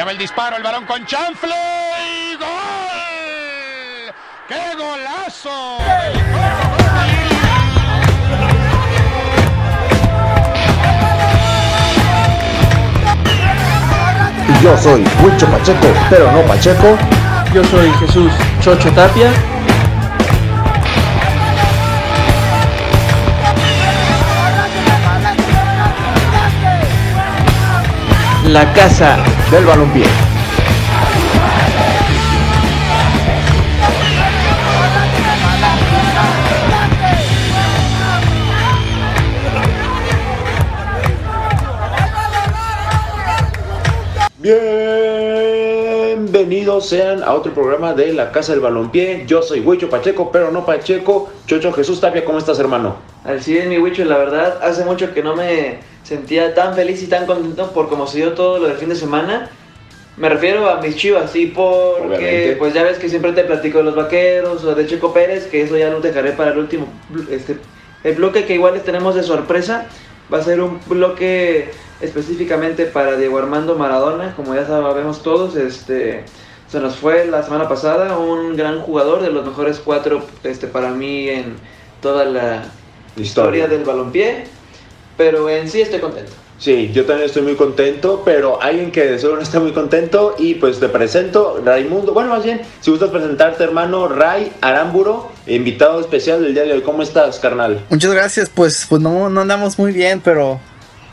Allá va el disparo, el balón con chanfle y gol. ¡Qué golazo! Yo soy Huicho Pacheco, pero no Pacheco. Yo soy Jesús Chocho Tapia. La casa del balompié. Bienvenidos sean a otro programa de La Casa del Balompié. Yo soy Huicho Pacheco, pero no Pacheco. Chocho Jesús Tapia, ¿cómo estás, hermano? Así es, mi Huicho, la verdad, hace mucho que no me sentía tan feliz y tan contento por cómo se dio todo lo del fin de semana. Me refiero a mis chivas, sí, porque Obviamente. pues ya ves que siempre te platico de los vaqueros o de Checo Pérez, que eso ya lo dejaré para el último, este, el bloque que igual les tenemos de sorpresa. Va a ser un bloque específicamente para Diego Armando Maradona, como ya sabemos todos, este se nos fue la semana pasada un gran jugador de los mejores cuatro este, para mí en toda la historia del balompié, pero en sí estoy contento. Sí, yo también estoy muy contento, pero alguien que de seguro no está muy contento y pues te presento Raimundo. Bueno, más bien, si gustas presentarte, hermano, Ray Aramburo, invitado especial del día de hoy. ¿Cómo estás, carnal? Muchas gracias, pues, pues no, no andamos muy bien, pero,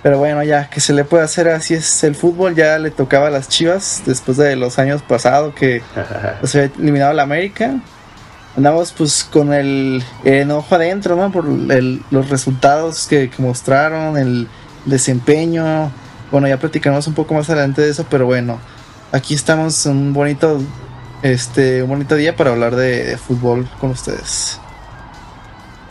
pero bueno, ya que se le puede hacer así es el fútbol, ya le tocaba a las Chivas después de los años pasados que se había eliminado la América. Andamos pues con el, enojo adentro, ¿no? Por el- los resultados que, que mostraron, el desempeño. Bueno, ya platicaremos un poco más adelante de eso, pero bueno, aquí estamos en un bonito, este, un bonito día para hablar de- de fútbol con ustedes.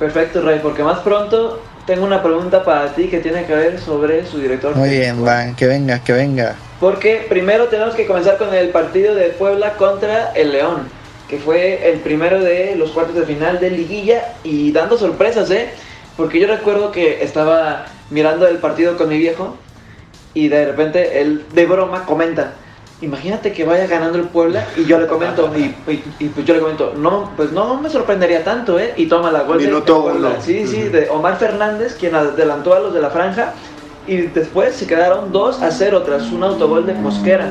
Perfecto, Ray, porque más pronto tengo una pregunta para ti que tiene que ver sobre su director. Muy bien, van, que venga, que venga. Porque primero tenemos que comenzar con el partido de Puebla contra el León, que fue el primero de los cuartos de final de liguilla y dando sorpresas, ¿eh? Porque yo recuerdo que estaba mirando el partido con mi viejo y de repente él de broma comenta, imagínate que vaya ganando el Puebla y yo le comento, y, y- y pues yo le comento, no, pues no me sorprendería tanto, ¿eh? Y toma la gol de- Minuto uno. Sí, sí, de Omar Fernández, quien adelantó a los de la franja y después se quedaron 2 a 0 tras un autogol de Mosquera.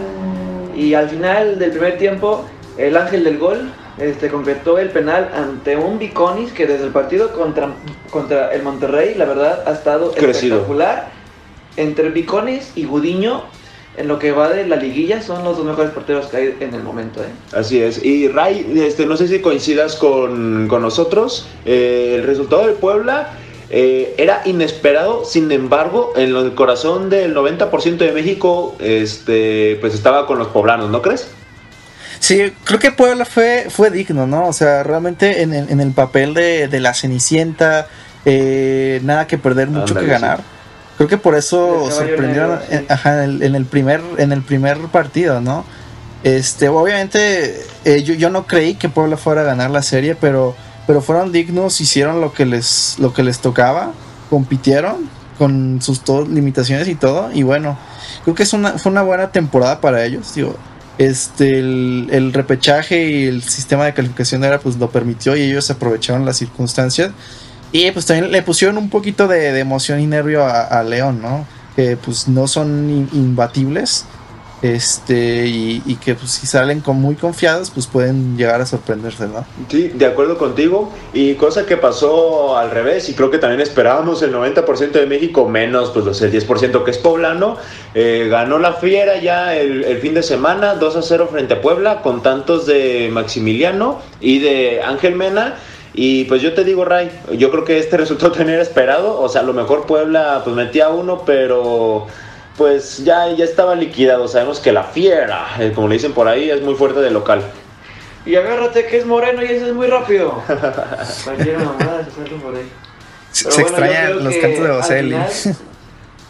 Y al final del primer tiempo, el ángel del gol este, concretó el penal ante un Biconis que desde el partido contra, contra el Monterrey, la verdad, ha estado Crecido. espectacular. Entre Biconis y Gudiño, en lo que va de la liguilla, son los dos mejores porteros que hay en el momento. ¿eh? Así es. Y Ray, este, no sé si coincidas con, con nosotros. eh, el resultado del Puebla eh, era inesperado, sin embargo, en el corazón del 90% de México, este, pues estaba con los poblanos, ¿no crees? Sí, creo que Puebla fue, fue digno, ¿no? O sea, realmente en el, en el papel de, de la Cenicienta, eh, nada que perder, mucho que ganar. Creo que por eso sorprendieron negro, sí. en, ajá, en el, en el primer, en el primer partido, ¿no? Este, obviamente, eh, yo, yo no creí que Puebla fuera a ganar la serie, pero, pero fueron dignos, hicieron lo que les, lo que les tocaba, compitieron con sus limitaciones y todo, y bueno, creo que es una, fue una buena temporada para ellos, digo. Este, el, el repechaje y el sistema de calificación era, pues lo permitió y ellos aprovecharon las circunstancias. Y pues también le pusieron un poquito de, emoción y nervio a, a León, ¿no? Que pues no son in- imbatibles. Este, y, que pues si salen con muy confiados, pues pueden llegar a sorprenderse, ¿no? Sí, de acuerdo contigo. Y cosa que pasó al revés, y creo que también esperábamos el 90% de México, menos pues el 10% que es poblano. Eh, ganó la Fiera ya el, el fin de semana, 2 a 0 frente a Puebla, con tantos de Maximiliano y de Ángel Mena. Y pues yo te digo, Ray, yo creo que este resultado también era esperado. O sea, a lo mejor Puebla pues metía uno, pero pues ya, ya estaba liquidado. Sabemos que la Fiera, eh, como le dicen por ahí, es muy fuerte de local. Y agárrate que es moreno y ese es muy rápido. Cualquier mamada se suelta por ahí. Se, Pero se bueno, yo extrañan los cantos de Boselli. final-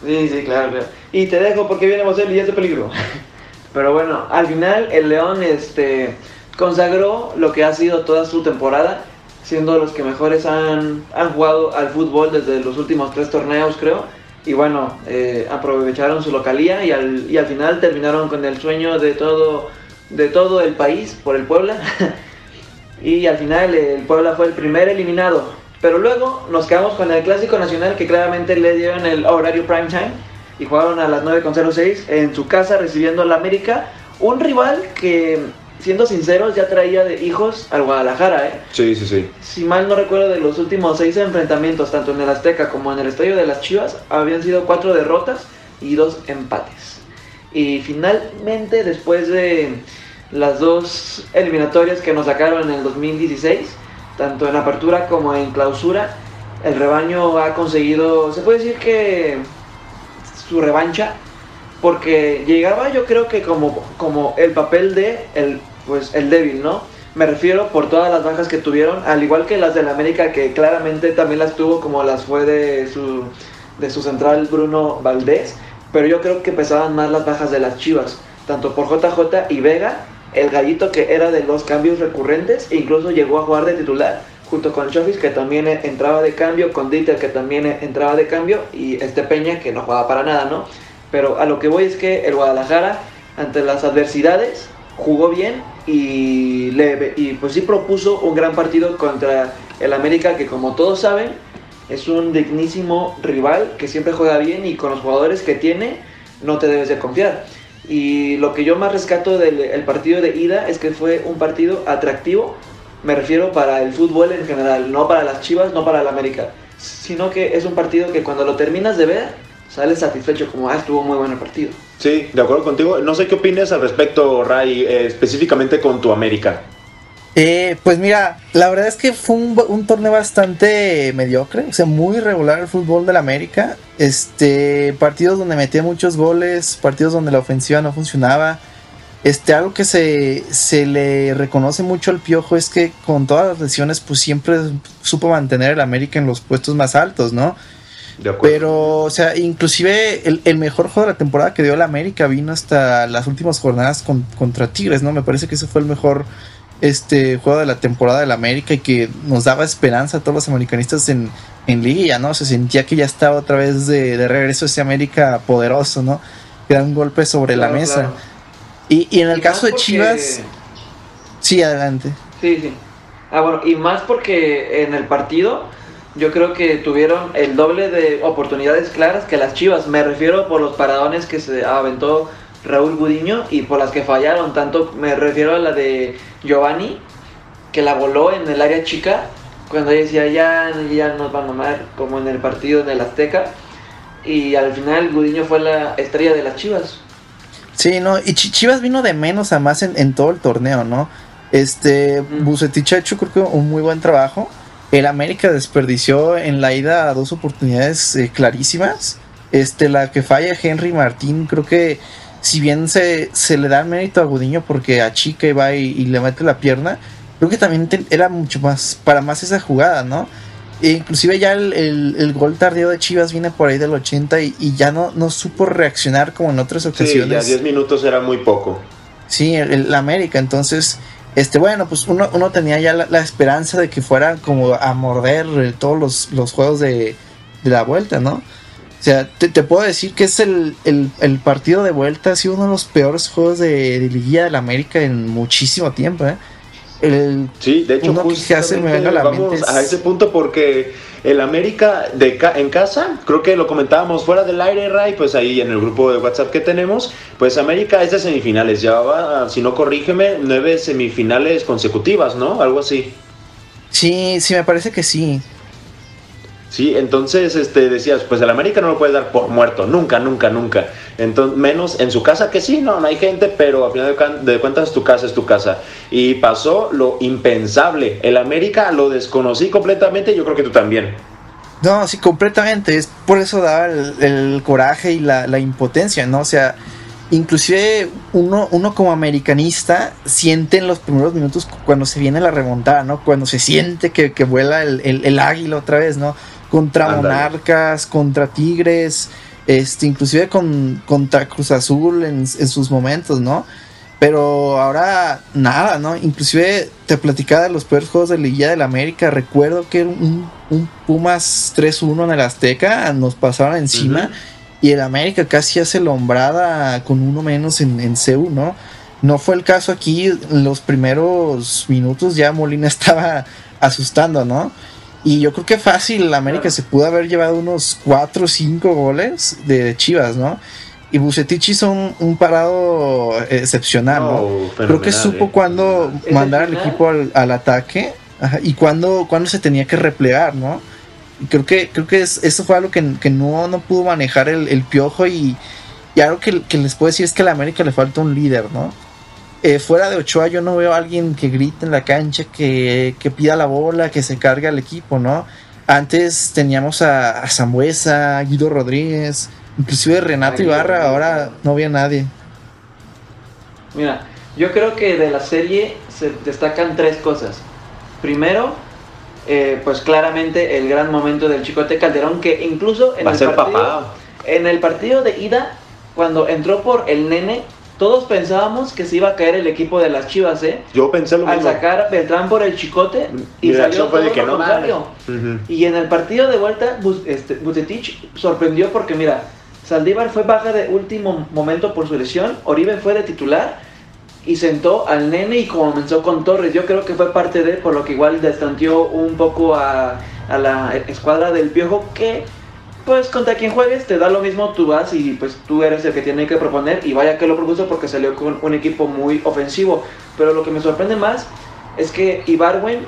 Sí, sí, claro, claro. Y te dejo porque viene Boselli y es de peligro. Pero bueno, al final el León este, consagró lo que ha sido toda su temporada, siendo los que mejores han, han jugado al fútbol desde los últimos tres torneos, creo. Y bueno, eh, aprovecharon su localía y al, y al final terminaron con el sueño de todo, de todo el país por el Puebla. y al final el Puebla fue el primer eliminado. Pero luego nos quedamos con el Clásico Nacional que claramente le dieron el horario prime time y jugaron a las 9.06 en su casa recibiendo al América. Un rival que siendo sinceros, ya traía de hijos al Guadalajara, ¿eh? Sí, sí, sí. Si mal no recuerdo, de los últimos seis enfrentamientos, tanto en el Azteca como en el Estadio de las Chivas, habían sido cuatro derrotas y dos empates. Y finalmente, después de las dos eliminatorias que nos sacaron en el 2016, tanto en apertura como en clausura, el rebaño ha conseguido, se puede decir que su revancha porque llegaba yo creo que como, como el papel de el, pues, el débil, ¿no? Me refiero por todas las bajas que tuvieron, al igual que las del América, que claramente también las tuvo como las fue de su, de su central Bruno Valdés, pero yo creo que pesaban más las bajas de las Chivas, tanto por JJ y Vega, el gallito que era de los cambios recurrentes, e incluso llegó a jugar de titular, junto con Chofis que también entraba de cambio, con Dieter que también entraba de cambio, y este Peña que no jugaba para nada, ¿no? Pero a lo que voy es que el Guadalajara, ante las adversidades, jugó bien y, le, y pues sí propuso un gran partido contra el América, que como todos saben, es un dignísimo rival que siempre juega bien y con los jugadores que tiene no te debes de confiar. Y lo que yo más rescato del partido de ida es que fue un partido atractivo, me refiero para el fútbol en general, no para las Chivas, no para el América, sino que es un partido que cuando lo terminas de ver sales satisfecho como, ah, estuvo muy bueno el partido. Sí, de acuerdo contigo. No sé qué opinas al respecto, Ray, eh, específicamente con tu América. Eh, pues mira, la verdad es que fue un, torneo bastante mediocre, o sea, muy regular el fútbol del América. Este, partidos donde metía muchos goles, partidos donde la ofensiva no funcionaba. Este, algo que se, se le reconoce mucho al Piojo es que con todas las lesiones, pues siempre supo mantener el América en los puestos más altos, ¿no? Pero, o sea, inclusive el, mejor juego de la temporada que dio el América vino hasta las últimas jornadas contra Tigres, ¿no? Me parece que ese fue el mejor este juego de la temporada del América y que nos daba esperanza a todos los americanistas en, en Liga, ¿no? Se sentía que ya estaba otra vez de, regreso ese América poderoso, ¿no? Gran golpe sobre la mesa. Y, y, en el caso de Chivas... Sí, adelante. Sí, sí. Ah, bueno, y más porque en el partido yo creo que tuvieron el doble de oportunidades claras que las Chivas. Me refiero por los paradones que se aventó Raúl Gudiño y por las que fallaron. Tanto me refiero a la de Giovanni, que la voló en el área chica, cuando decía ya, ya nos van a mamar, como en el partido en el Azteca. Y al final Gudiño fue la estrella de las Chivas. Sí, no, y Chivas vino de menos a más en, todo el torneo, ¿no? Este, Bucetich ha hecho creo que un muy buen trajo el América desperdició en la ida dos oportunidades eh, clarísimas. Este, la que falla Henry Martín, creo que si bien se, se le da mérito a Gudiño porque a Chica y va y, le mete la pierna, creo que también era mucho más, para más esa jugada, ¿no? E inclusive ya el, gol tardío de Chivas viene por ahí del 80 y, ya no, no supo reaccionar como en otras ocasiones. Sí, ya 10 minutos era muy poco. Sí, el América, entonces este, bueno, pues uno, uno tenía ya la, esperanza de que fuera como a morder todos los, los juegos de, la vuelta, ¿no? O sea, te, puedo decir que es el, partido de vuelta, ha sido uno de los peores juegos de, de Liguilla del América en muchísimo tiempo, ¿eh? Sí, de hecho, vamos a ese punto porque el América de en casa, creo que lo comentábamos fuera del aire, Ray, pues ahí en el grupo de WhatsApp que tenemos, pues América es de semifinales, llevaba, si no corrígeme, nueve semifinales consecutivas, ¿no? Algo así. Sí, sí, me parece que sí. Sí, entonces este, decías, pues el América no lo puede dar por muerto, nunca, nunca, nunca. Entonces, menos en su casa, que sí, no, no hay gente, pero al final de, cuentas tu casa es tu casa. Y pasó lo impensable. El América lo desconocí completamente, yo creo que tú también. No, sí, completamente. Es por eso daba el, coraje y la, impotencia, ¿no? O sea, inclusive uno, uno como americanista siente en los primeros minutos cuando se viene la remontada, ¿no? Cuando se siente que, vuela el, el águila otra vez, ¿no? Contra Monarcas, contra Tigres, este, inclusive con, contra Cruz Azul en, sus momentos, ¿no? Pero ahora nada, ¿no? Inclusive te platicaba de los peores juegos de Liga del América. Recuerdo que un un Pumas 3-1 en el Azteca, nos pasaron encima y el América casi hace lombrada con uno menos en, en CU, ¿no? No fue el caso aquí, en los primeros minutos ya Molina estaba asustando, ¿no? Y yo creo que fácil, América se pudo haber llevado unos 4 o 5 goles de Chivas, ¿no? Y Bucetich hizo un, parado excepcional, ¿no? Creo que supo cuando mandar al equipo al, ataque y cuando, cuando se tenía que replegar, ¿no? Y creo que, creo que eso fue algo que, no, no pudo manejar el, piojo y, algo que, les puedo decir es que a la América le falta un líder, ¿no? Eh, fuera de Ochoa yo no veo a alguien que grite en la cancha, que, pida la bola, que se cargue al equipo, ¿no? Antes teníamos a, a Zambuesa, a Guido Rodríguez, inclusive Renato Ibarra, ahora no había nadie. Mira, yo creo que de la serie se destacan tres cosas. Primero, eh, pues claramente el gran momento del Chicote Calderón, que incluso en, el, partido, en el partido de ida, cuando entró por el nene, todos pensábamos que se iba a caer el equipo de las Chivas, ¿eh? Yo pensé lo mismo. Al sacar Beltrán por el chicote y salió todo que lo contrario. Y en el partido de vuelta, este, sorprendió porque, mira, Saldívar fue baja de último momento por su lesión, Oribe fue de titular y sentó al nene y comenzó con Torres. Yo creo que fue parte de, por lo que igual destanteó un poco a, a la escuadra del Piojo que pues contra quien juegues te da lo mismo, tú vas y pues tú eres el que tiene que proponer y vaya que lo propuso porque salió con un equipo muy ofensivo. Pero lo que me sorprende más es que Ibarwen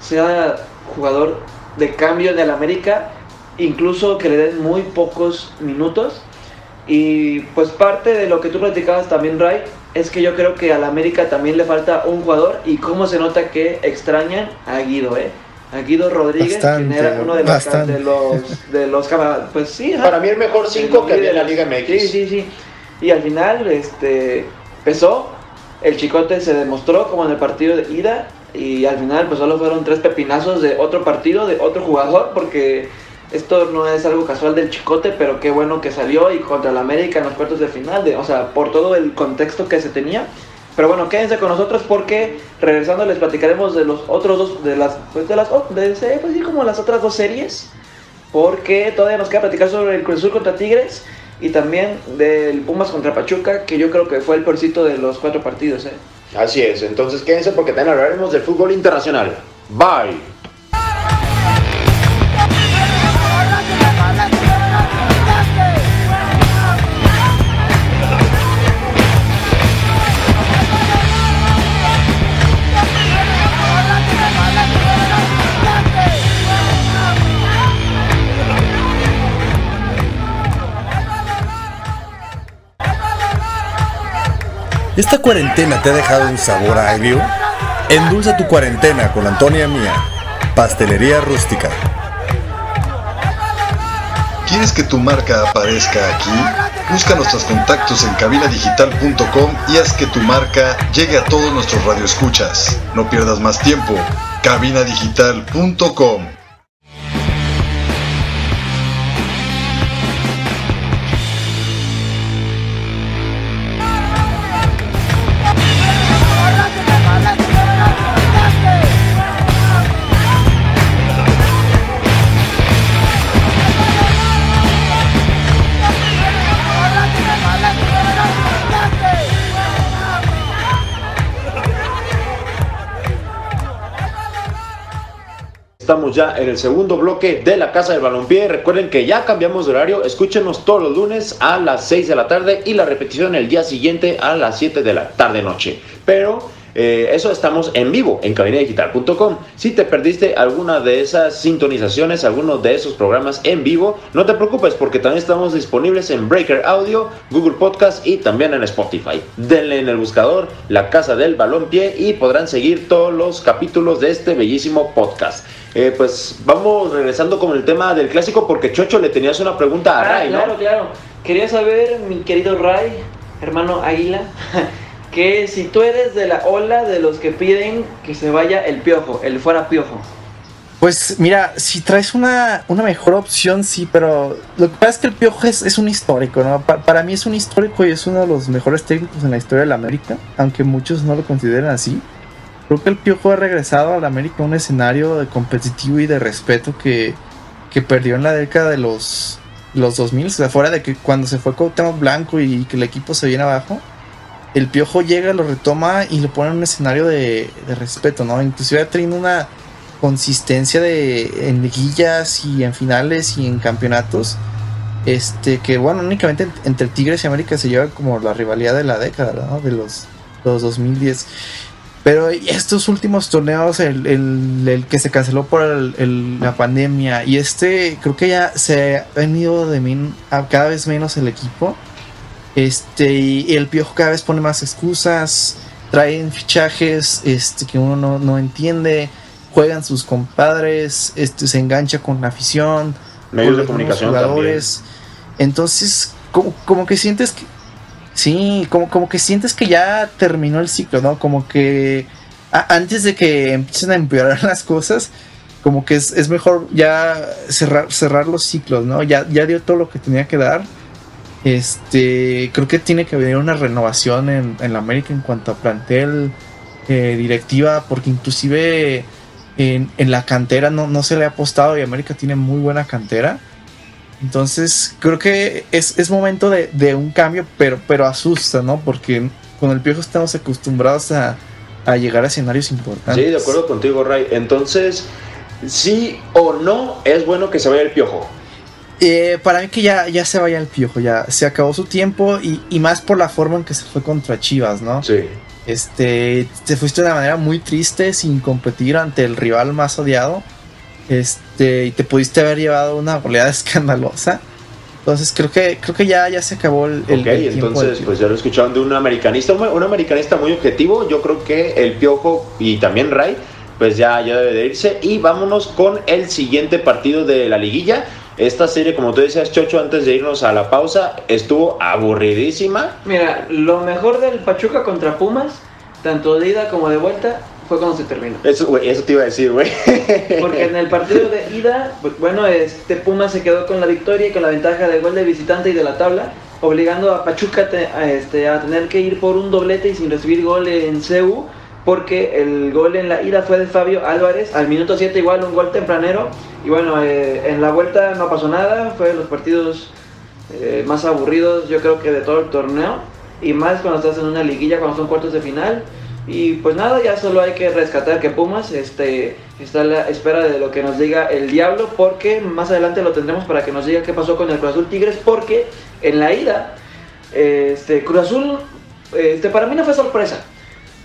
sea jugador de cambio en el América, incluso que le den muy pocos minutos. Y pues parte de lo que tú platicabas también, Ray, es que yo creo que al América también le falta un jugador y cómo se nota que extrañan a Guido, ¿eh? A Guido Rodríguez, quien era uno de los, de los, de los, pues sí, para mí el mejor 5 que había en la Liga MX. Sí, sí, sí. Y al final, este, pesó, el Chicote se demostró como en el partido de ida y al final pues solo fueron tres pepinazos de otro partido, de otro jugador, porque esto no es algo casual del Chicote, pero qué bueno que salió y contra el América en los cuartos de final, de, o sea, por todo el contexto que se tenía. Pero bueno, quédense con nosotros porque regresando les platicaremos de los otros dos, de las, pues de las, de, pues sí, como las otras dos series. Porque todavía nos queda platicar sobre el Cruz Azul contra Tigres y también del Pumas contra Pachuca, que yo creo que fue el peorcito de los cuatro partidos. ¿eh? Así es, entonces quédense porque también hablaremos del fútbol internacional. Bye. ¿Esta cuarentena te ha dejado un sabor agrio? Endulza tu cuarentena con Antonia Mía, Pastelería Rústica. ¿Quieres que tu marca aparezca aquí? Busca nuestros contactos en cabinadigital.com y haz que tu marca llegue a todos nuestros radioescuchas. No pierdas más tiempo. cabinadigital.com Estamos ya en el segundo bloque de la Casa del Balompié. Recuerden que ya cambiamos de horario. Escúchenos todos los lunes a las 6 de la tarde y la repetición el día siguiente a las 7 de la tarde-noche. Pero eh, eso estamos en vivo en cabinadigital.com. Si te perdiste alguna de esas sintonizaciones, alguno de esos programas en vivo, no te preocupes porque también estamos disponibles en Breaker Audio, Google Podcast y también en Spotify. Denle en el buscador La Casa del Balompié y podrán seguir todos los capítulos de este bellísimo podcast. Eh, pues vamos regresando con el tema del clásico porque Chocho le tenías una pregunta a ah, Ray, ¿no? Claro, claro. Quería saber, mi querido Ray, hermano Águila, que si tú eres de la ola de los que piden que se vaya el piojo, el fuera piojo. Pues mira, si traes una, una mejor opción, sí, pero lo que pasa es que el Piojo es, es un histórico, ¿no? para mí es un histórico y es uno de los mejores técnicos en la historia de la América, aunque muchos no lo consideren así. creo que el Piojo ha regresado al América a un escenario de competitivo y de respeto que, que perdió en la década de los, los 2000. O sea, fuera de que cuando se fue Cuauhtémoc Blanco y que el equipo se viene abajo, el Piojo llega, lo retoma y lo pone en un escenario de, respeto, ¿no? Inclusive ha tenido una consistencia de en liguillas y en finales y en campeonatos este que bueno únicamente entre Tigres y América se lleva como la rivalidad de la década ¿no? de los, los 2010 pero estos últimos torneos el, el, que se canceló por el, la pandemia y este creo que ya se ha venido de cada vez menos el equipo este y el piojo cada vez pone más excusas traen fichajes este que uno no, no entiende juegan sus compadres, este, se engancha con la afición, medios de comunicación jugadores. Entonces, como, como, que sientes que sí, como, como que sientes que ya terminó el ciclo, ¿no? Como que antes de que empiecen a empeorar las cosas, como que es, es, mejor ya cerrar, cerrar los ciclos, ¿no? Ya, ya dio todo lo que tenía que dar. Este, creo que tiene que haber una renovación en, en la América en cuanto a plantel, eh, directiva, porque inclusive en, la cantera no, no, se le ha apostado y América tiene muy buena cantera. Entonces creo que es, momento de, un cambio, pero, pero asusta, ¿no? Porque con el Piojo estamos acostumbrados a, llegar a escenarios importantes. Sí, de acuerdo contigo, Ray. Entonces, sí o no es bueno que se vaya el Piojo. Eh, para mí que ya, ya se vaya el Piojo, ya se acabó su tiempo y, y más por la forma en que se fue contra Chivas, ¿no? Sí. Este, te fuiste de una manera muy triste sin competir ante el rival más odiado. Este, y te pudiste haber llevado una goleada escandalosa. Entonces creo que creo que ya, ya se acabó el, el, entonces pues ya lo escucharon de un americanista, un, americanista muy objetivo. Yo creo que el Piojo y también Ray, pues ya, ya debe de irse. Y vámonos con el siguiente partido de la liguilla. Esta serie, como tú decías, Chocho, antes de irnos a la pausa, estuvo aburridísima. Mira, lo mejor del Pachuca contra Pumas, tanto de ida como de vuelta, fue cuando se terminó. Eso, eso te iba a decir, güey. Porque en el partido de ida, pues, bueno, este Pumas se quedó con la victoria y con la ventaja del gol de visitante y de la tabla, obligando a Pachuca a, este, a tener que ir por un doblete y sin recibir gol en CEU porque el gol en la ida fue de Fabio Álvarez, al minuto 7 igual un gol tempranero, y bueno, eh, en la vuelta no pasó nada, fue de los partidos eh, más aburridos yo creo que de todo el torneo, y más cuando estás en una liguilla, cuando son cuartos de final, y pues nada, ya solo hay que rescatar que Pumas este, está a la espera de lo que nos diga el Diablo, porque más adelante lo tendremos para que nos diga qué pasó con el Cruz Azul Tigres, porque en la ida, este, Cruz Azul, este, para mí no fue sorpresa,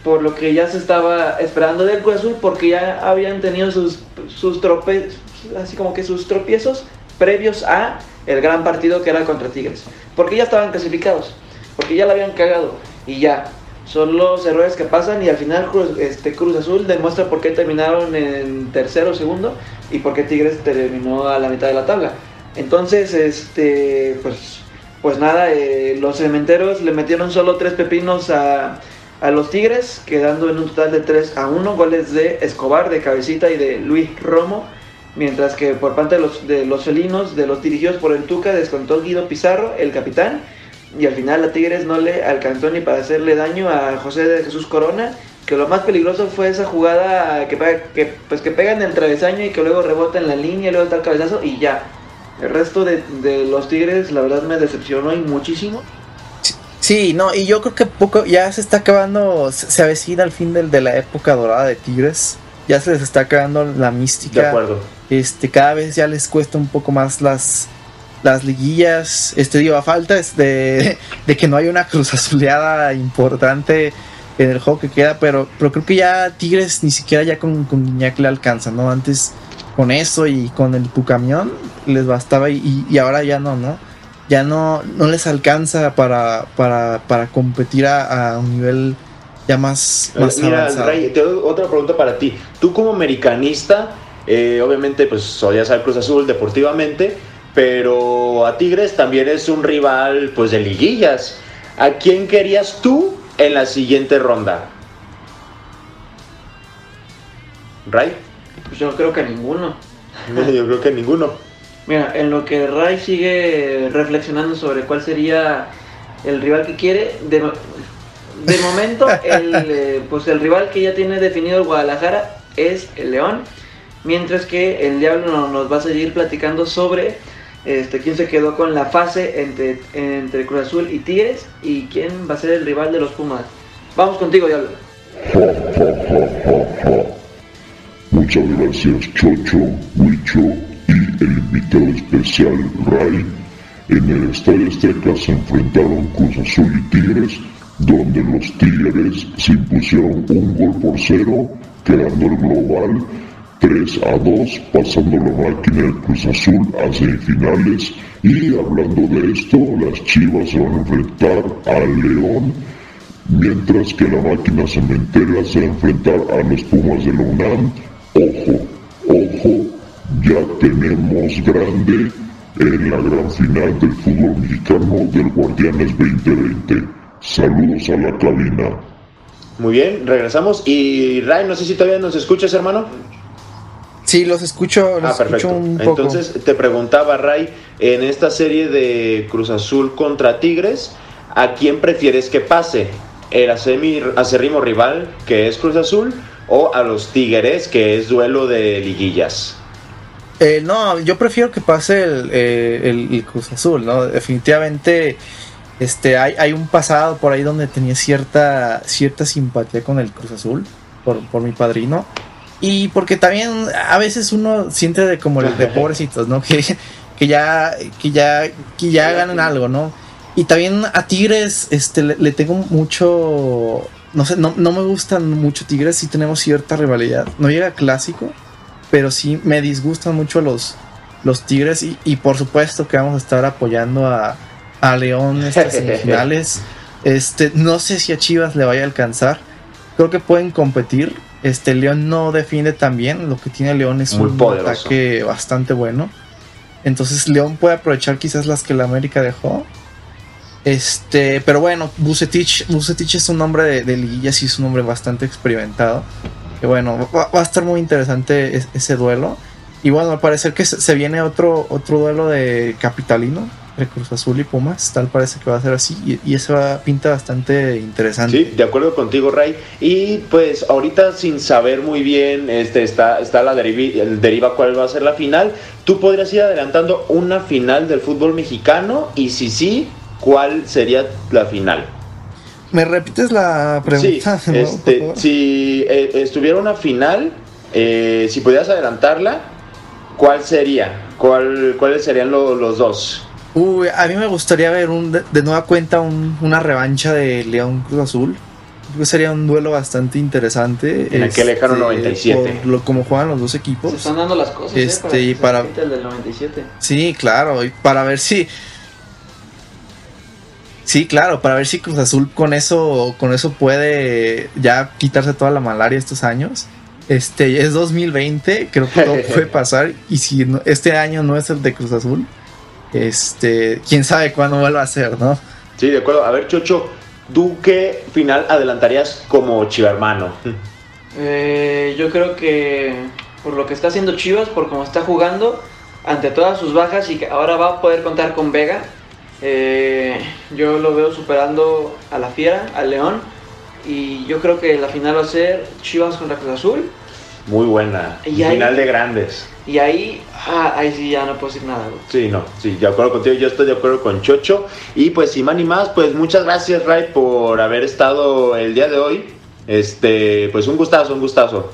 por lo que ya se estaba esperando del Cruz Azul porque ya habían tenido sus, sus tropiezos, así como que sus tropiezos previos a el gran partido que era contra Tigres, porque ya estaban clasificados, porque ya la habían cagado y ya son los errores que pasan y al final Cruz, este Cruz Azul demuestra por qué terminaron en tercero o segundo y por qué Tigres terminó a la mitad de la tabla. Entonces, este, pues, pues nada, eh, los cementeros le metieron solo tres pepinos a a los Tigres, quedando en un total de 3 a 1, goles de Escobar, de Cabecita y de Luis Romo, mientras que por parte de los, felinos, de los dirigidos por el Tuca, descontó Guido Pizarro, el capitán, y al final a Tigres no le alcanzó ni para hacerle daño a José de Jesús Corona, que lo más peligroso fue esa jugada que, que, pues que pega el travesaño y que luego rebota en la línea, y luego está el cabezazo y ya. El resto de, de los Tigres, la verdad, me decepcionó y muchísimo. Sí, no, y yo creo que poco ya se está acabando, se, avecina el fin del, de la época dorada de Tigres. Ya se les está acabando la mística. De acuerdo. Este, cada vez ya les cuesta un poco más las, las liguillas. Este, digo, a falta de, de que no haya una cruz azuleada importante en el juego que queda, pero, pero creo que ya Tigres ni siquiera ya con, con Guiñac le alcanza, ¿no? Antes con eso y con el Pucamión les bastaba y, y ahora ya no, ¿no? Ya no, no les alcanza para, para, para competir a, un nivel ya más, más Mira, Ray, te doy otra pregunta para ti. Tú como americanista, eh, obviamente pues odias al Cruz Azul deportivamente, pero a Tigres también es un rival pues de liguillas. ¿A quién querías tú en la siguiente ronda? ¿Ray? Pues yo creo que ninguno. yo creo que ninguno. Mira, en lo que Ray sigue reflexionando sobre cuál sería el rival que quiere, de momento, el, eh, pues el rival que ya tiene definido el Guadalajara es el León. Mientras que el Diablo nos va a seguir platicando sobre este, quién se quedó con la fase entre, entre Cruz Azul y Tigres y quién va a ser el rival de los Pumas. Vamos contigo, Diablo. Muchas gracias, Chocho, Huicho y el invitado especial, Ray. En el Estadio Azteca se enfrentaron Cruz Azul y Tigres, donde los Tigres se impusieron un gol por cero, quedando el global 3 a 2, pasando la máquina del Cruz Azul a semifinales. Y hablando de esto, las Chivas se van a enfrentar al León, mientras que la máquina cementera se va a enfrentar a los Pumas de la UNAM. Ojo, ojo, ya tenemos grande en la gran final del fútbol mexicano del Guardianes 2020. Saludos a la cabina. Muy bien, regresamos. Y Ray, no sé si todavía nos escuchas, hermano. Sí, los escucho, los ah, perfecto. un poco. Entonces te preguntaba, Ray, en esta serie de Cruz Azul contra Tigres, ¿a quién prefieres que pase? ¿El acérrimo rival, que es Cruz Azul, o a los Tigres, que es duelo de liguillas? Eh, no, yo prefiero que pase eh, el, Cruz Azul, ¿no? Definitivamente este, hay, hay, un pasado por ahí donde tenía cierta, cierta simpatía con el Cruz Azul, por, por mi padrino. Y porque también a veces uno siente de como el de pobrecitos, ¿no? Que, que ya, que ya, que ya ganan algo, ¿no? Y también a Tigres, este, le, tengo mucho, no sé, no, no, me gustan mucho Tigres, sí tenemos cierta rivalidad. No llega clásico, pero sí me disgustan mucho los, los Tigres y, y por supuesto que vamos a estar apoyando a, a León en estas semifinales. Este, no sé si a Chivas le vaya a alcanzar. Creo que pueden competir, este León no defiende tan bien. Lo que tiene León es un ataque bastante bueno. Entonces León puede aprovechar quizás las que la América dejó. Este, pero bueno, Bucetich, Bucetich es un hombre de, de liguillas y es un hombre bastante experimentado. Que bueno, va, a estar muy interesante ese duelo. Y bueno, al parecer que se, viene otro, otro duelo de capitalino Cruz Azul y Pumas, tal parece que va a ser así y, eso pinta bastante interesante. Sí, de acuerdo contigo, Ray. Y pues ahorita sin saber muy bien, este está, está la el deriva cuál va a ser la final. ¿Tú podrías ir adelantando una final del fútbol mexicano? Y si sí, ¿cuál sería la final? ¿Me repites la pregunta? Sí, este, si eh, estuviera una final, eh, si pudieras adelantarla, ¿cuál sería? ¿Cuál, ¿Cuáles serían los dos? Uy, a mí me gustaría ver un, de, nueva cuenta una revancha de León Cruz Azul. Creo que sería un duelo bastante interesante. En aquel lejano 97. Este, lo, como juegan los dos equipos. Se están dando las cosas. ¿eh? Este, y para. El del 97. Sí, claro. Y para ver si. Sí, claro, para ver si Cruz Azul con eso, con eso puede ya quitarse toda la malaria estos años. Este es 2020, creo que todo puede pasar. Y si este año no es el de Cruz Azul, este, quién sabe cuándo vuelva a ser, ¿no? Sí, de acuerdo. A ver, Chocho, ¿tú qué final adelantarías como chivermano? Eh, yo creo que por lo que está haciendo Chivas, por cómo está jugando, ante todas sus bajas y que ahora va a poder contar con Vega, eh, yo lo veo superando a la Fiera, al León, y yo creo que la final va a ser Chivas contra Cruz Azul. Muy buena. final de grandes. Y ahí, ah, ahí sí ya no puedo decir nada. Sí, no, sí, de acuerdo contigo, yo estoy de acuerdo con Chocho. Y pues sin más ni más, pues muchas gracias, Ray, por haber estado el día de hoy. Este, pues un gustazo, un gustazo.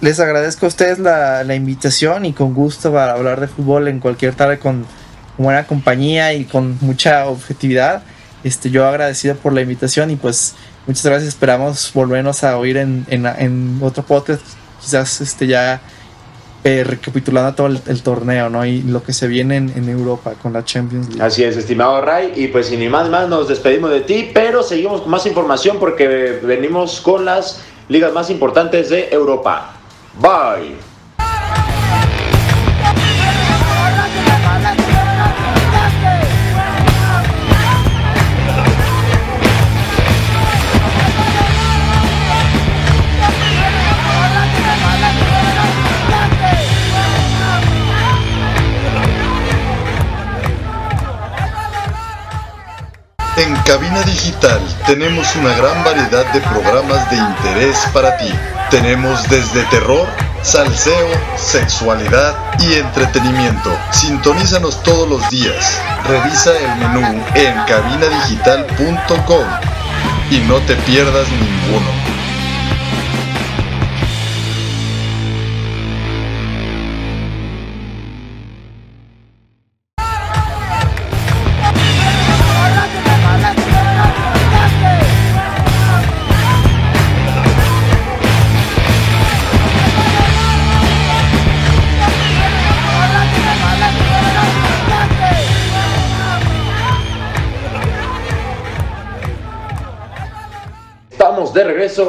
les agradezco a ustedes la, invitación y con gusto para hablar de fútbol en cualquier tarde con, buena compañía y con mucha objetividad. Este, yo agradecido por la invitación y pues muchas gracias. Esperamos volvernos a oír en, en, otro podcast, quizás este ya eh, recapitulando todo el, torneo, ¿no? Y lo que se viene en, Europa con la Champions League. Así es, estimado Ray. Y pues sin más más nos despedimos de ti, pero seguimos con más información porque venimos con las ligas más importantes de Europa. Bye. En Cabina Digital tenemos una gran variedad de programas de interés para ti. Tenemos desde terror, salseo, sexualidad y entretenimiento. Sintonízanos todos los días. Revisa el menú en cabinadigital.com y no te pierdas ninguno.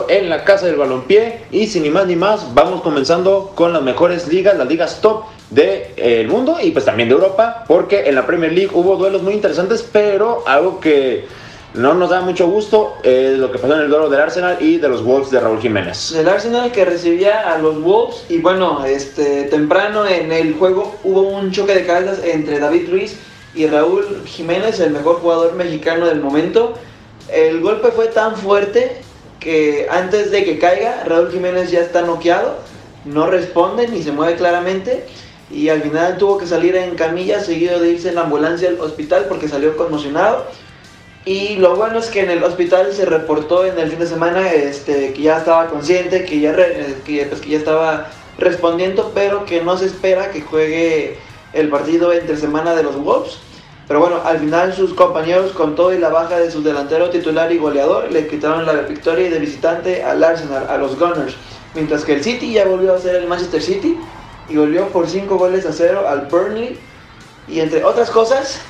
En la casa del balompié y sin ni más ni más vamos comenzando con las mejores ligas, las ligas top del mundo y pues también de Europa, porque en la Premier League hubo duelos muy interesantes, pero algo que no nos da mucho gusto es lo que pasó en el duelo del Arsenal y de los Wolves de Raúl Jiménez. El Arsenal que recibía a los Wolves y bueno, este temprano en el juego hubo un choque de cabezas entre David Luis y Raúl Jiménez, el mejor jugador mexicano del momento. El golpe fue tan fuerte que antes de que caiga, Raúl Jiménez ya está noqueado, no responde ni se mueve claramente y al final tuvo que salir en camilla seguido de irse en la ambulancia al hospital porque salió conmocionado. Y lo bueno es que en el hospital se reportó en el fin de semana este, que ya estaba consciente, que ya, que, pues, que ya estaba respondiendo, pero que no se espera que juegue el partido entre semana de los Wolves. Pero bueno, al final sus compañeros con todo y la baja de su delantero titular y goleador le quitaron la victoria de visitante al Arsenal, a los Gunners. Mientras que el City ya volvió a ser el Manchester City y volvió por 5 goles a 0 al Burnley. Y entre otras cosas,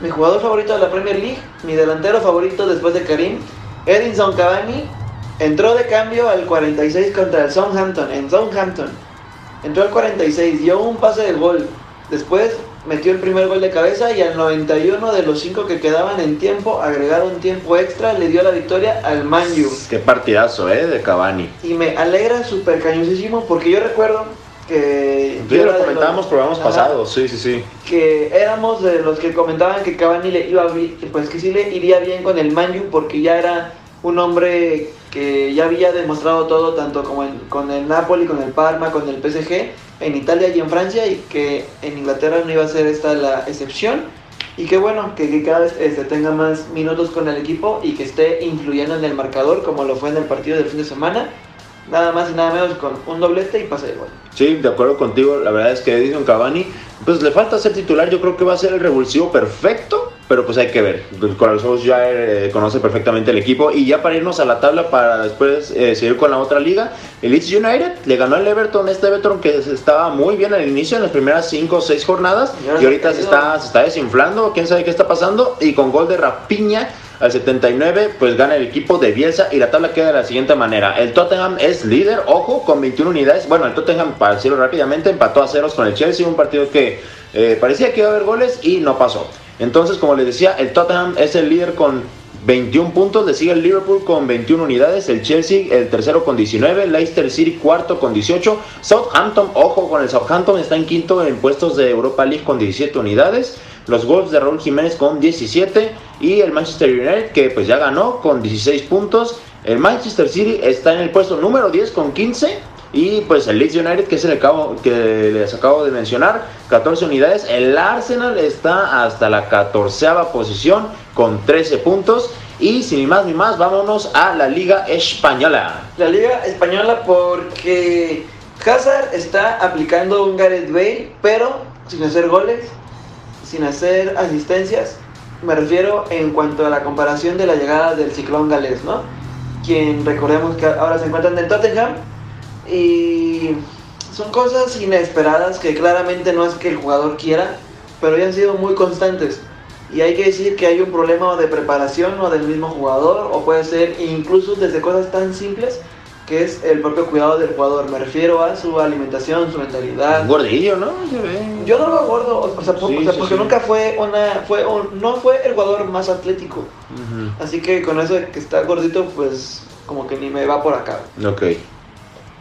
mi jugador favorito de la Premier League, mi delantero favorito después de Karim, Edinson Cavani, entró de cambio al 46 contra el Southampton, en Southampton. Entró al 46, dio un pase de gol. Después metió el primer gol de cabeza y al 91 de los 5 que quedaban en tiempo, agregaron tiempo extra, le dio la victoria al Man U. Qué partidazo, ¿eh? De Cavani. Y me alegra súper cañosísimo porque yo recuerdo que... Sí, lo comentábamos programas pasados, sí, sí, sí. que éramos de los que comentaban que Cavani le iba pues que sí le iría bien con el Manju porque ya era un hombre que ya había demostrado todo tanto como en- con el Napoli, con el Parma, con el PSG, en Italia y en Francia y que en Inglaterra no iba a ser esta la excepción y que bueno que, cada vez este, tenga más minutos con el equipo y que esté influyendo en el marcador como lo fue en el partido del fin de semana nada más y nada menos con un doblete y pase de gol. Sí, de acuerdo contigo. La verdad es que Edison Cavani, pues le falta ser titular. Yo creo que va a ser el revulsivo perfecto, pero pues hay que ver. Con los ojos ya eh, conoce perfectamente el equipo. Y ya para irnos a la tabla, para después eh, seguir con la otra liga, el Leeds United le ganó al Everton. Este Everton que estaba muy bien al inicio, en las primeras 5 o 6 jornadas. Y ahorita se está, se está desinflando. Quién sabe qué está pasando. Y con gol de Rapiña. Al 79, pues gana el equipo de Bielsa y la tabla queda de la siguiente manera. El Tottenham es líder, ojo, con 21 unidades. Bueno, el Tottenham, para decirlo rápidamente, empató a ceros con el Chelsea, un partido que eh, parecía que iba a haber goles y no pasó. Entonces, como les decía, el Tottenham es el líder con 21 puntos, le sigue el Liverpool con 21 unidades, el Chelsea el tercero con 19, Leicester City cuarto con 18, Southampton, ojo con el Southampton, está en quinto en puestos de Europa League con 17 unidades, los Wolves de Raúl Jiménez con 17 y el Manchester United que pues ya ganó con 16 puntos, el Manchester City está en el puesto número 10 con 15 y pues el Leeds United, que es el acabo, que les acabo de mencionar, 14 unidades. El Arsenal está hasta la 14 posición con 13 puntos. Y sin más ni más, vámonos a la Liga Española. La Liga Española porque Hazard está aplicando un Gareth Bale, pero sin hacer goles, sin hacer asistencias. Me refiero en cuanto a la comparación de la llegada del ciclón galés, ¿no? Quien recordemos que ahora se encuentra en Tottenham y son cosas inesperadas que claramente no es que el jugador quiera, pero ya han sido muy constantes. Y hay que decir que hay un problema de preparación o del mismo jugador, o puede ser incluso desde cosas tan simples que es el propio cuidado del jugador. Me refiero a su alimentación, su mentalidad. Gordillo, ¿no? Yo no lo veo gordo, o sea, por- Sí, o sea, sí, porque sí. nunca fue una, fue un- no fue el jugador más atlético. Así que con eso de que está gordito, pues como que ni me va por acá. Ok.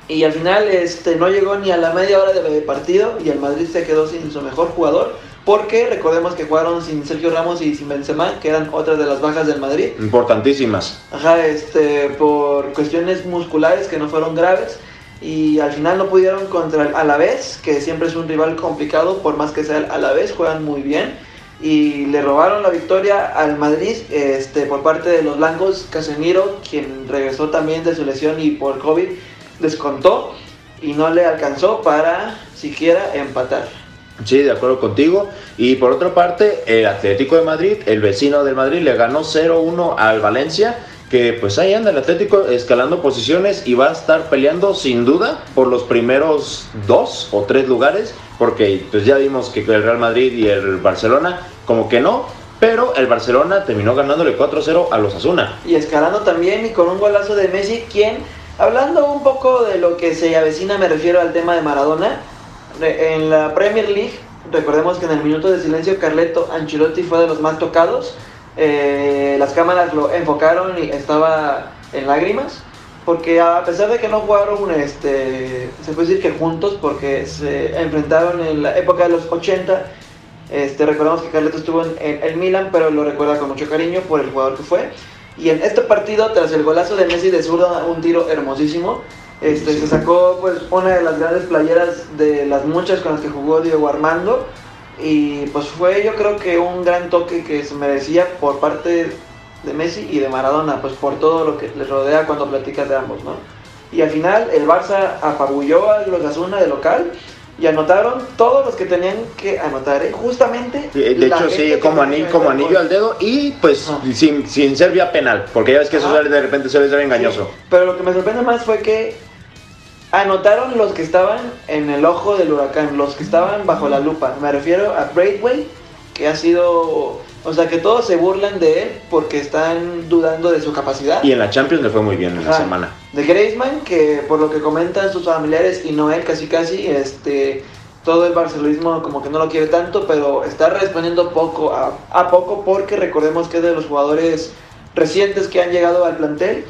Y al final este, no llegó ni a la media hora de partido y el Madrid se quedó sin su mejor jugador porque recordemos que jugaron sin Sergio Ramos y sin Benzema, que eran otras de las bajas del Madrid. Importantísimas. Ajá, este, por cuestiones musculares que no fueron graves y al final no pudieron contra el Alavés, que siempre es un rival complicado, por más que sea el Alavés, juegan muy bien y le robaron la victoria al Madrid este, por parte de los blancos. Casemiro, quien regresó también de su lesión y por COVID, descontó y no le alcanzó para siquiera empatar. Sí, de acuerdo contigo. Y por otra parte, el Atlético de Madrid, el vecino del Madrid, le ganó 0-1 al Valencia. Que pues ahí anda el Atlético escalando posiciones y va a estar peleando sin duda por los primeros dos o tres lugares. Porque pues ya vimos que el Real Madrid y el Barcelona como que no. Pero el Barcelona terminó ganándole 4-0 a los Asuna. Y escalando también y con un golazo de Messi, quien, hablando un poco de lo que se avecina, me refiero al tema de Maradona en la Premier League, recordemos que en el minuto de silencio Carleto Ancelotti fue de los más tocados. Eh, las cámaras lo enfocaron y estaba en lágrimas. Porque a pesar de que no jugaron, este, se puede decir que juntos, porque se enfrentaron en la época de los 80. Este, recordemos que Carleto estuvo en el Milan, pero lo recuerda con mucho cariño por el jugador que fue. Y en este partido, tras el golazo de Messi de zurdo, un tiro hermosísimo, este, Se sacó pues una de las grandes playeras de las muchas con las que jugó Diego Armando y pues fue yo creo que un gran toque que se merecía por parte de Messi y de Maradona, pues por todo lo que les rodea cuando platicas de ambos, ¿no? Y al final el Barça apabulló a los Asuna de local y anotaron todos los que tenían que anotar, ¿eh? justamente. De hecho, sí, como, anillo, como anillo al dedo y pues sin, sin ser vía penal, porque ya ves que eso de repente suele ser engañoso. pero lo que me sorprende más fue que anotaron los que estaban en el ojo del huracán, los que estaban bajo la lupa. Me refiero a Braithwaite, que ha sido. O sea, que todos se burlan de él porque están dudando de su capacidad. Y en la Champions le fue muy bien en la semana. De Griezmann, que por lo que comentan sus familiares y Noel casi casi, este, todo el barcelonismo como que no lo quiere tanto, pero está respondiendo poco a, a poco porque recordemos que es de los jugadores recientes que han llegado al plantel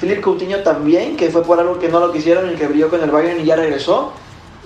Philip Coutinho también, que fue por algo que no lo quisieron y que brilló con el Bayern y ya regresó.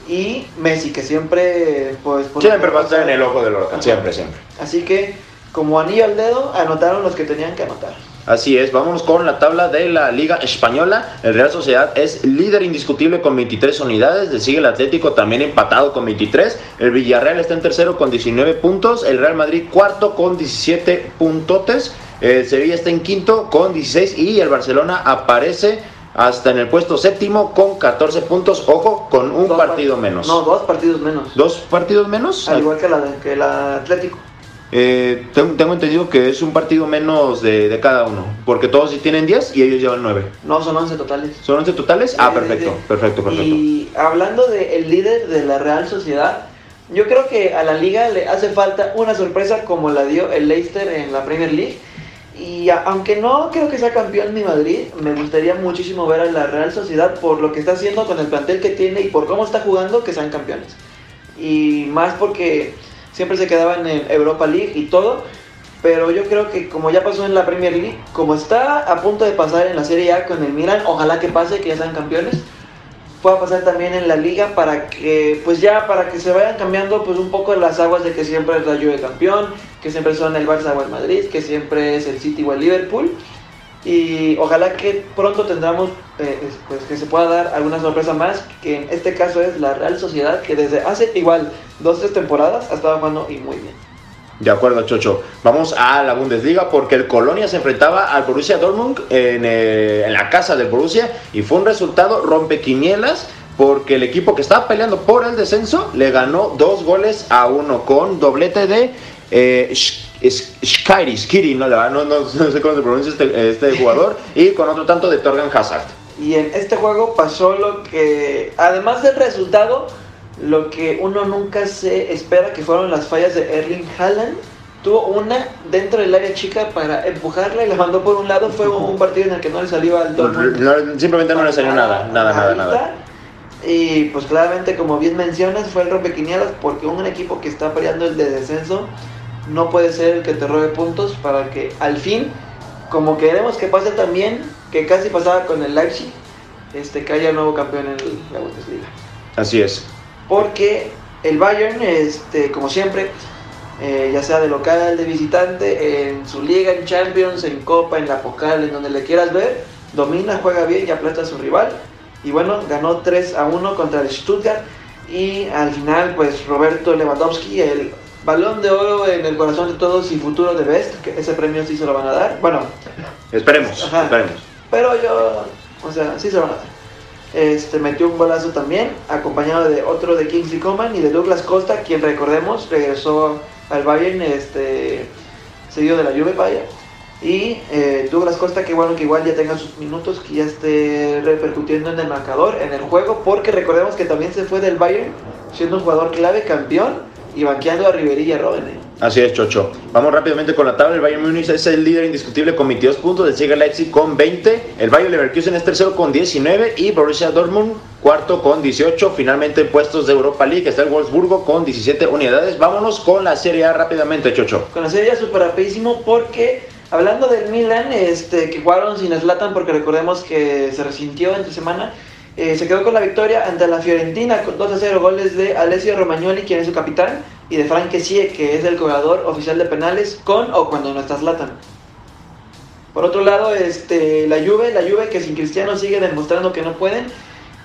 Y Messi, que siempre, pues... siempre va a estar en el ojo del huracán, siempre, siempre. Así que, como anillo al dedo, anotaron los que tenían que anotar. Así es, vamos con la tabla de la Liga Española. El Real Sociedad es líder indiscutible con 23 unidades. Le sigue el Atlético también empatado con 23. El Villarreal está en tercero con 19 puntos. El Real Madrid cuarto con 17 puntotes. El Sevilla está en quinto con 16 y el Barcelona aparece hasta en el puesto séptimo con 14 puntos. Ojo, con un partido menos. No, dos partidos menos. ¿Dos partidos menos? Al igual que la, que la Atlético. Eh, tengo, entendido que es un partido menos de, cada uno, porque todos sí tienen 10 y ellos llevan 9. No, son 11 totales. ¿Son 11 totales? ah, perfecto, perfecto, perfecto. Y hablando del líder de la Real Sociedad, yo creo que a la liga le hace falta una sorpresa como la dio el Leicester en la Premier League y aunque no creo que sea campeón mi Madrid, me gustaría muchísimo ver a la Real Sociedad por lo que está haciendo con el plantel que tiene y por cómo está jugando que sean campeones. Y más porque siempre se quedaban en Europa League y todo. Pero yo creo que como ya pasó en la Premier League, como está a punto de pasar en la Serie A con el Milan, ojalá que pase, que ya sean campeones pueda pasar también en la liga para que pues ya para que se vayan cambiando pues un poco las aguas de que siempre es la Juve campeón, que siempre son el Barça o el Madrid, que siempre es el City o el Liverpool y ojalá que pronto tendremos eh, pues que se pueda dar alguna sorpresa más, que en este caso es la Real Sociedad que desde hace igual dos tres temporadas ha estado jugando y muy bien. De acuerdo, Chocho. Vamos a la Bundesliga porque el Colonia se enfrentaba al Borussia Dortmund en, eh, en la casa del Borussia y fue un resultado rompequinielas porque el equipo que estaba peleando por el descenso le ganó dos goles a uno con doblete de eh, Skiri, no, no, no, sé cómo se pronuncia este, este jugador, y con otro tanto de Torgan Hazard. Y en este juego pasó lo que, además del resultado, lo que uno nunca se espera que fueron las fallas de Erling Haaland. Tuvo una dentro del área chica para empujarla y la mandó por un lado. Fue un partido en el que no le salió al Dortmund. simplemente no le salió nada, nada, nada, nada. Y pues claramente, como bien mencionas, fue el rompequinielas porque un equipo que está peleando el de descenso no puede ser el que te robe puntos para que al fin, como queremos que pase también, que casi pasaba con el Leipzig, este, que haya nuevo campeón en la Bundesliga. Así es porque el Bayern, este, como siempre, eh, ya sea de local, de visitante, en su liga, en Champions, en Copa, en la Pocal, en donde le quieras ver, domina, juega bien y aplasta a su rival. Y bueno, ganó 3 a 1 contra el Stuttgart. Y al final, pues Roberto Lewandowski, el balón de oro en el corazón de todos y futuro de Best, que ese premio sí se lo van a dar. Bueno, Esperemos, Ajá. esperemos. pero yo, o sea, sí se lo van a dar. Este, metió un golazo también, acompañado de otro de Kingsley Coman y de Douglas Costa, quien recordemos regresó al Bayern, este, seguido de la Juve, vaya. Y eh, Douglas Costa, que bueno que igual ya tenga sus minutos, que ya esté repercutiendo en el marcador, en el juego, porque recordemos que también se fue del Bayern, siendo un jugador clave, campeón, y banqueando a Ribery y a Robben. eh. Así es, Chocho. Vamos rápidamente con la tabla. El Bayern Múnich es el líder indiscutible con 22 puntos. El sigue Leipzig con 20. El Bayern Leverkusen es tercero con 19. Y Borussia Dortmund cuarto con 18. Finalmente en puestos de Europa League está el Wolfsburgo con 17 unidades. Vámonos con la Serie A rápidamente, Chocho. Con la serie súper rapidísimo porque hablando del Milan, este, que jugaron sin Zlatan porque recordemos que se resintió entre semana, eh, se quedó con la victoria ante la Fiorentina con 2 a 0 goles de Alessio Romagnoli, quien es su capitán, y de Frank que es el jugador oficial de penales con o cuando no está Zlatan. Por otro lado, este, la Juve, la Juve que sin Cristiano sigue demostrando que no pueden,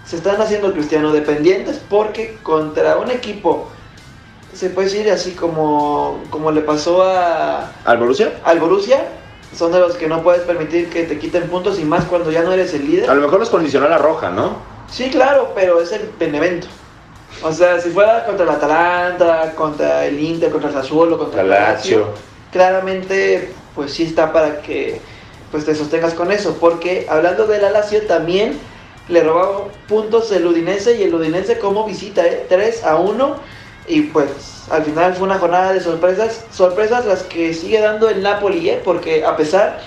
se están haciendo Cristiano dependientes porque contra un equipo, se puede decir así como, como le pasó a, ¿Al Borussia? al Borussia, son de los que no puedes permitir que te quiten puntos y más cuando ya no eres el líder. A lo mejor los condicionó la roja, ¿no? Sí, claro, pero es el Benevento. O sea, si fuera contra el Atalanta, contra el Inter, contra el Sassuolo, contra el La Lazio, claramente pues sí está para que pues te sostengas con eso, porque hablando de la Lazio también le robaba puntos el Udinese y el Udinese como visita, ¿eh? 3 a 1 y pues al final fue una jornada de sorpresas, sorpresas las que sigue dando el Napoli, ¿eh? porque a pesar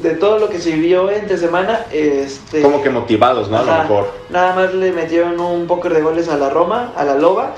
de todo lo que se vivió entre semana, este Como que motivados, ¿no? A lo mejor. Nada más le metieron un poco de goles a la Roma, a la Loba.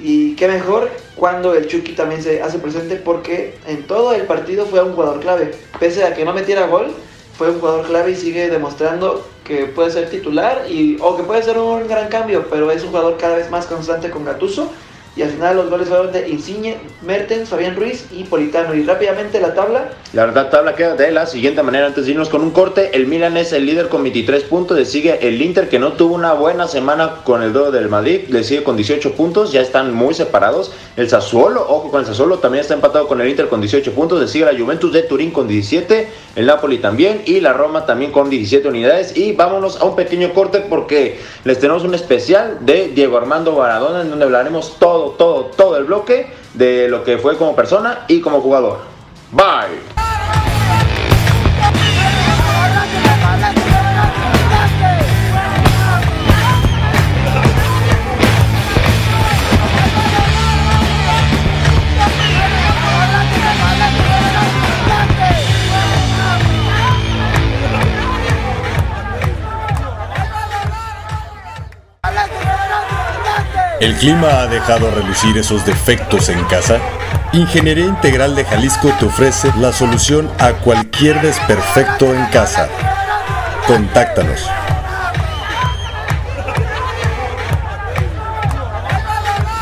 Y qué mejor cuando el Chucky también se hace presente porque en todo el partido fue un jugador clave. Pese a que no metiera gol, fue un jugador clave y sigue demostrando que puede ser titular y, o que puede ser un gran cambio, pero es un jugador cada vez más constante con Gatuso. Y al final los goles de Insigne, Mertens, Fabián Ruiz y Politano. Y rápidamente la tabla, La verdad, tabla queda de la siguiente manera. Antes de irnos con un corte, el Milan es el líder con 23 puntos. Le sigue el Inter, que no tuvo una buena semana con el duelo del Madrid. Le sigue con 18 puntos. Ya están muy separados. El Sassuolo, ojo con el Sassuolo, también está empatado con el Inter con 18 puntos. Le sigue la Juventus de Turín con 17. El Napoli también. Y la Roma también con 17 unidades. Y vámonos a un pequeño corte porque les tenemos un especial de Diego Armando Maradona en donde hablaremos todo, todo, todo el bloque de lo que fue como persona y como jugador. Bye. ¿El clima ha dejado relucir esos defectos en casa? Ingeniería Integral de Jalisco te ofrece la solución a cualquier desperfecto en casa. Contáctanos.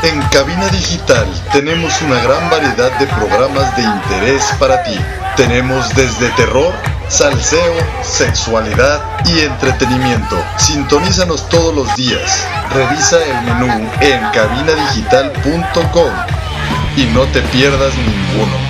En Cabina Digital tenemos una gran variedad de programas de interés para ti. Tenemos desde terror, salseo, sexualidad y entretenimiento. Sintonízanos todos los días. Revisa el menú en cabinadigital.com y no te pierdas ninguno.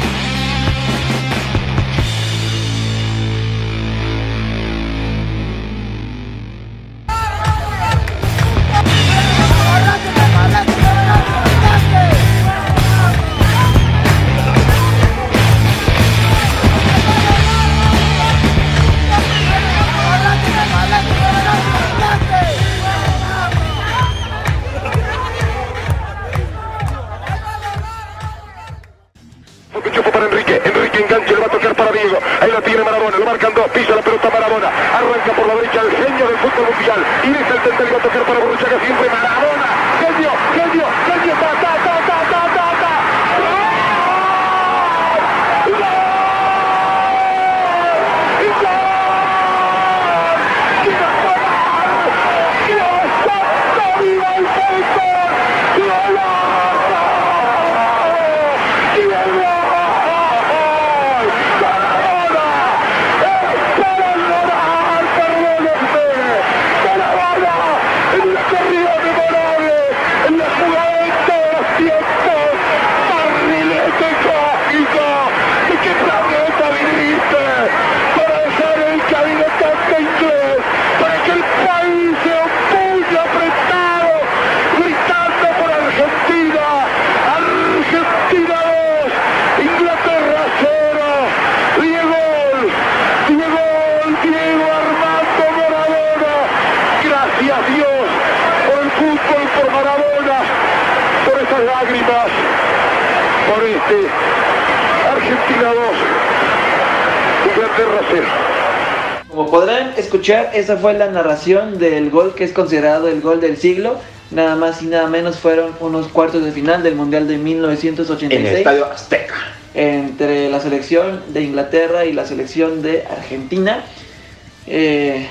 Escuchar, esa fue la narración del gol que es considerado el gol del siglo. Nada más y nada menos fueron unos cuartos de final del Mundial de En el 1986 Estadio Azteca. entre la selección de Inglaterra y la selección de Argentina. Eh,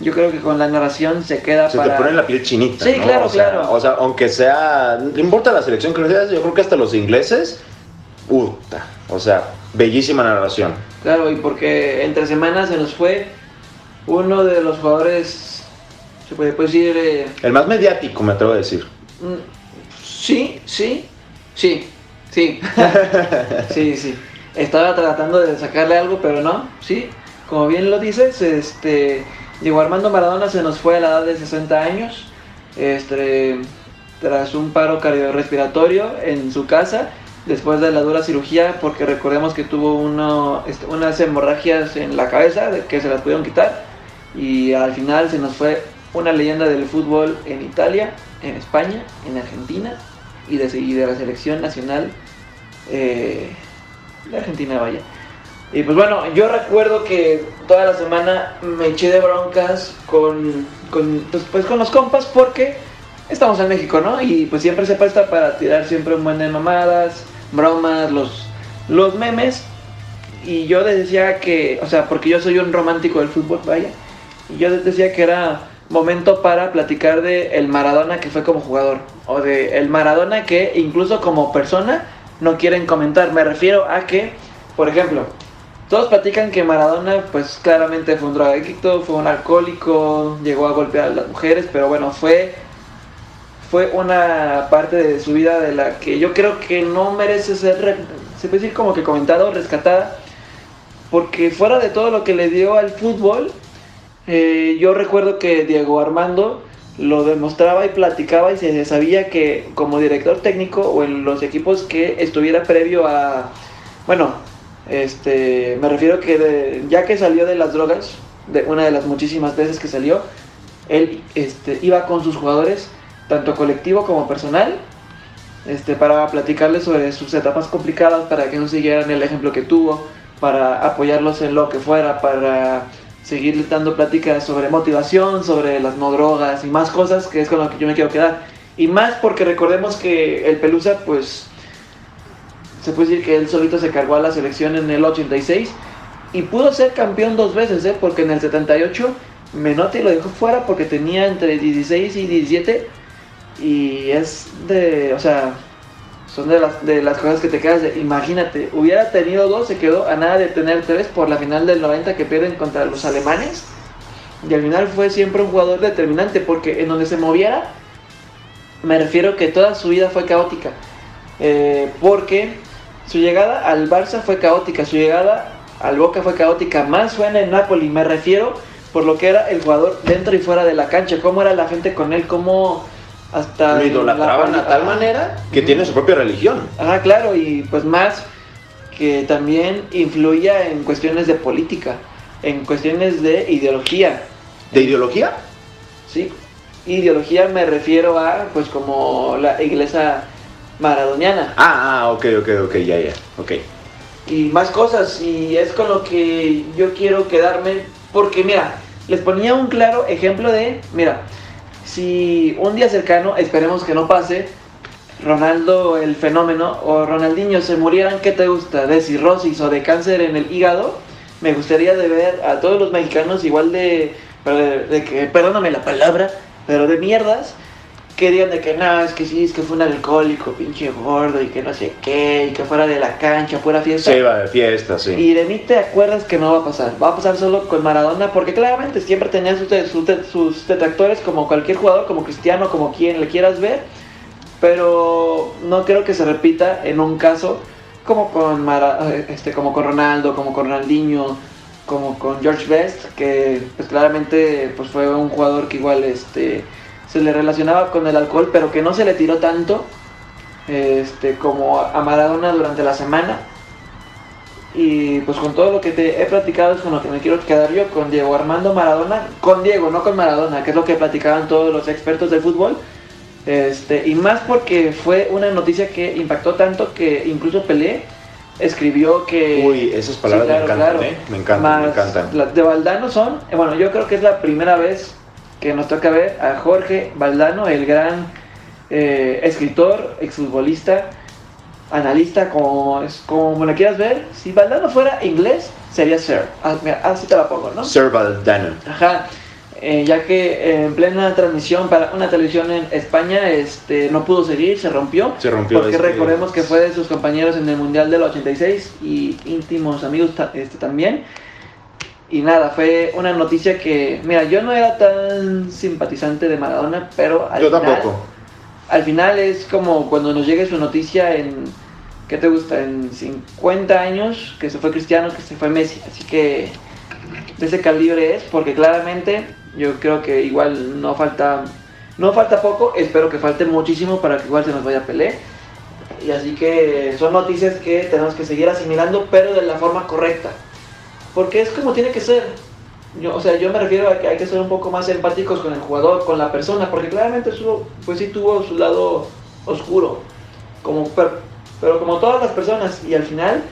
yo creo que con la narración se queda Se para... te pone la piel chinita. Sí, ¿no? claro, O sea, claro. O sea, aunque sea. No importa la selección que sea, yo creo que hasta los ingleses. Puta. O sea, bellísima narración. Claro, y porque entre semanas se nos fue uno de los jugadores, se puede decir, eh, El más mediático, me atrevo a decir. mm, sí, sí, sí, sí, sí, sí. Estaba tratando de sacarle algo, pero no, sí. Como bien lo dices, este, Diego Armando Maradona se nos fue a la edad de 60 años, este, tras un paro cardiorrespiratorio en su casa, después de la dura cirugía, porque recordemos que tuvo uno, este, unas hemorragias en la cabeza, que se las pudieron quitar, y al final se nos fue una leyenda del fútbol en Italia, en España, en Argentina, y de, y de la selección nacional eh, de Argentina, vaya. Y pues bueno, yo recuerdo que toda la semana me eché de broncas con, con, pues, pues con los compas porque estamos en México, ¿no? Y pues siempre se presta para tirar siempre un buen de mamadas, bromas, los, los memes. Y yo decía que, o sea, porque yo soy un romántico del fútbol, vaya. Y yo decía que era momento para platicar de el Maradona que fue como jugador. O de el Maradona que incluso como persona no quieren comentar. Me refiero a que, por ejemplo, todos platican que Maradona, pues claramente fue un drogadicto, fue un alcohólico, llegó a golpear a las mujeres, pero bueno, fue, fue una parte de su vida de la que yo creo que no merece ser, se puede decir como que comentado, rescatada, porque fuera de todo lo que le dio al fútbol, eh, yo recuerdo que Diego Armando lo demostraba y platicaba y se sabía que como director técnico o en los equipos que estuviera previo a, bueno, este, me refiero que de- ya que salió de las drogas, de una de las muchísimas veces que salió, él este, iba con sus jugadores, tanto colectivo como personal, este, para platicarles sobre sus etapas complicadas, para que no siguieran el ejemplo que tuvo, para apoyarlos en lo que fuera, para seguir dando pláticas sobre motivación, sobre las no drogas y más cosas, que es con lo que yo me quiero quedar. Y más porque recordemos que el Pelusa, pues, se puede decir que él solito se cargó a la selección en el 86 y pudo ser campeón dos veces, ¿eh? porque en el 78 Menotti lo dejó fuera porque tenía entre 16 y 17 y es de, o sea, son de las, de las cosas que te quedas de, imagínate, hubiera tenido dos, se quedó a nada de tener tres por la final del 90 que pierden contra los alemanes. Y al final fue siempre un jugador determinante porque en donde se moviera, me refiero que toda su vida fue caótica, Eh, porque su llegada al Barça fue caótica, su llegada al Boca fue caótica, más fue en el Napoli, me refiero por lo que era el jugador dentro y fuera de la cancha, cómo era la gente con él, cómo hasta... Lo idolatraban la- a tal manera que tiene su propia religión. Ajá, claro, y pues más que también influía en cuestiones de política, en cuestiones de ideología. ¿De ideología? Sí, ideología me refiero a pues como la iglesia maradoniana Ah, ah, ok, ok, ok, ya, ya, ok. y más cosas y es con lo que yo quiero quedarme porque mira, les ponía un claro ejemplo de, mira, si un día cercano, esperemos que no pase, Ronaldo el fenómeno o Ronaldinho se murieran, ¿qué te gusta? ¿De cirrosis o de cáncer en el hígado? Me gustaría de ver a todos los mexicanos igual de, de, de que, perdóname la palabra, pero de mierdas, que digan de que no, es que sí, es que fue un alcohólico, pinche gordo, y que no sé qué, y que fuera de la cancha, fuera fiesta. Se va de fiesta, sí. Y de mí te acuerdas que no va a pasar. Va a pasar solo con Maradona, porque claramente siempre tenía sus, sus, sus detractores, como cualquier jugador, como Cristiano, como quien le quieras ver. Pero no creo que se repita en un caso como con, Mara- este, como con Ronaldo, como con Ronaldinho, como con George Best, que pues claramente pues, fue un jugador que igual este, se le relacionaba con el alcohol, pero que no se le tiró tanto este, como a Maradona durante la semana. Y pues con todo lo que te he platicado es con lo que me quiero quedar yo, con Diego Armando Maradona, con Diego, no con Maradona, que es lo que platicaban todos los expertos del fútbol, Este, y más porque fue una noticia que impactó tanto que incluso Pelé escribió que... Uy, esas palabras Sí, me encantan, claro. ¿eh? Me encantan, me de Valdano son, eh, bueno, yo creo que es la primera vez que nos toca ver a Jorge Valdano, el gran eh, escritor, exfutbolista, analista, como, es- como le quieras ver. Si Valdano fuera inglés, sería Sir. Ah, mira, así te la pongo, ¿no? Sir Valdano. Ajá. Eh, ya que eh, en plena transmisión para una televisión en España este, no pudo seguir, se rompió. Se rompió, Porque este- recordemos que fue de sus compañeros en el Mundial del 86 y íntimos amigos este, también. Y nada, fue una noticia que, mira, yo no era tan simpatizante de Maradona, pero al Yo final, tampoco. al final es como cuando nos llegue su noticia en, ¿qué te gusta? En 50 años, que se fue Cristiano, que se fue Messi. Así que de ese calibre es, porque claramente yo creo que igual no falta, no falta poco, espero que falte muchísimo para que igual se nos vaya a Pelé. Y así que son noticias que tenemos que seguir asimilando, pero de la forma correcta. Porque es como tiene que ser. Yo, o sea, yo me refiero a que hay que ser un poco más empáticos con el jugador, con la persona, porque claramente su, pues sí tuvo su lado oscuro, como, pero, pero como todas las personas, y al final,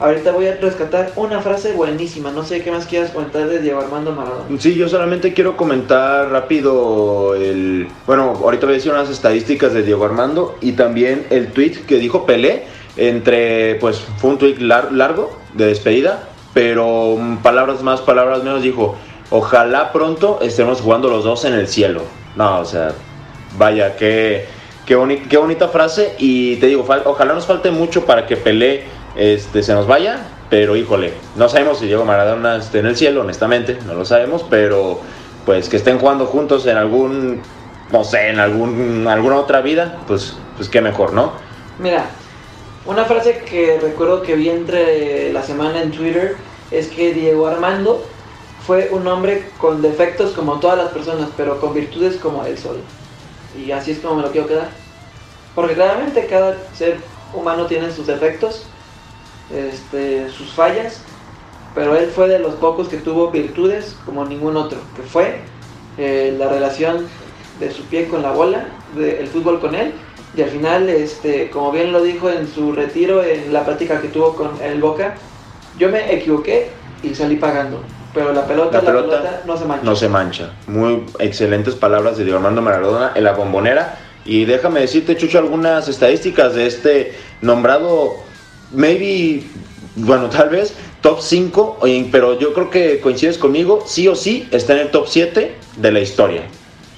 ahorita voy a rescatar una frase buenísima, no sé qué más quieras comentar de Diego Armando Maradona. Sí, yo solamente quiero comentar rápido el... Bueno, ahorita voy a decir unas estadísticas de Diego Armando y también el tweet que dijo Pelé entre... Pues fue un tweet lar- largo de despedida, pero mm, palabras más, palabras menos dijo, ojalá pronto estemos jugando los dos en el cielo. No, o sea, vaya, qué, qué, boni- qué bonita frase y te digo, ojalá nos falte mucho para que Pelé este, se nos vaya, pero híjole, no sabemos si Diego Maradona esté en el cielo, honestamente, no lo sabemos, pero pues que estén jugando juntos en algún, no sé, en algún, alguna otra vida, pues, pues qué mejor, ¿no? Mira, una frase que recuerdo que vi entre la semana en Twitter es que Diego Armando fue un hombre con defectos como todas las personas, pero con virtudes como él solo. Y así es como me lo quiero quedar. Porque claramente cada ser humano tiene sus defectos, este, sus fallas, pero él fue de los pocos que tuvo virtudes como ningún otro, que fue eh, la relación de su pie con la bola, del fútbol con él, y al final, este, como bien lo dijo en su retiro, en la práctica que tuvo con el Boca, yo me equivoqué y salí pagando, pero la pelota, La la pelota pelota, no se mancha. No se mancha. Muy excelentes palabras de Diego Armando Maradona en la bombonera. Y déjame decirte, Chucho, algunas estadísticas de este nombrado, maybe, bueno, tal vez top 5, oye, pero yo creo que coincides conmigo, sí o sí está en el top 7 de la historia.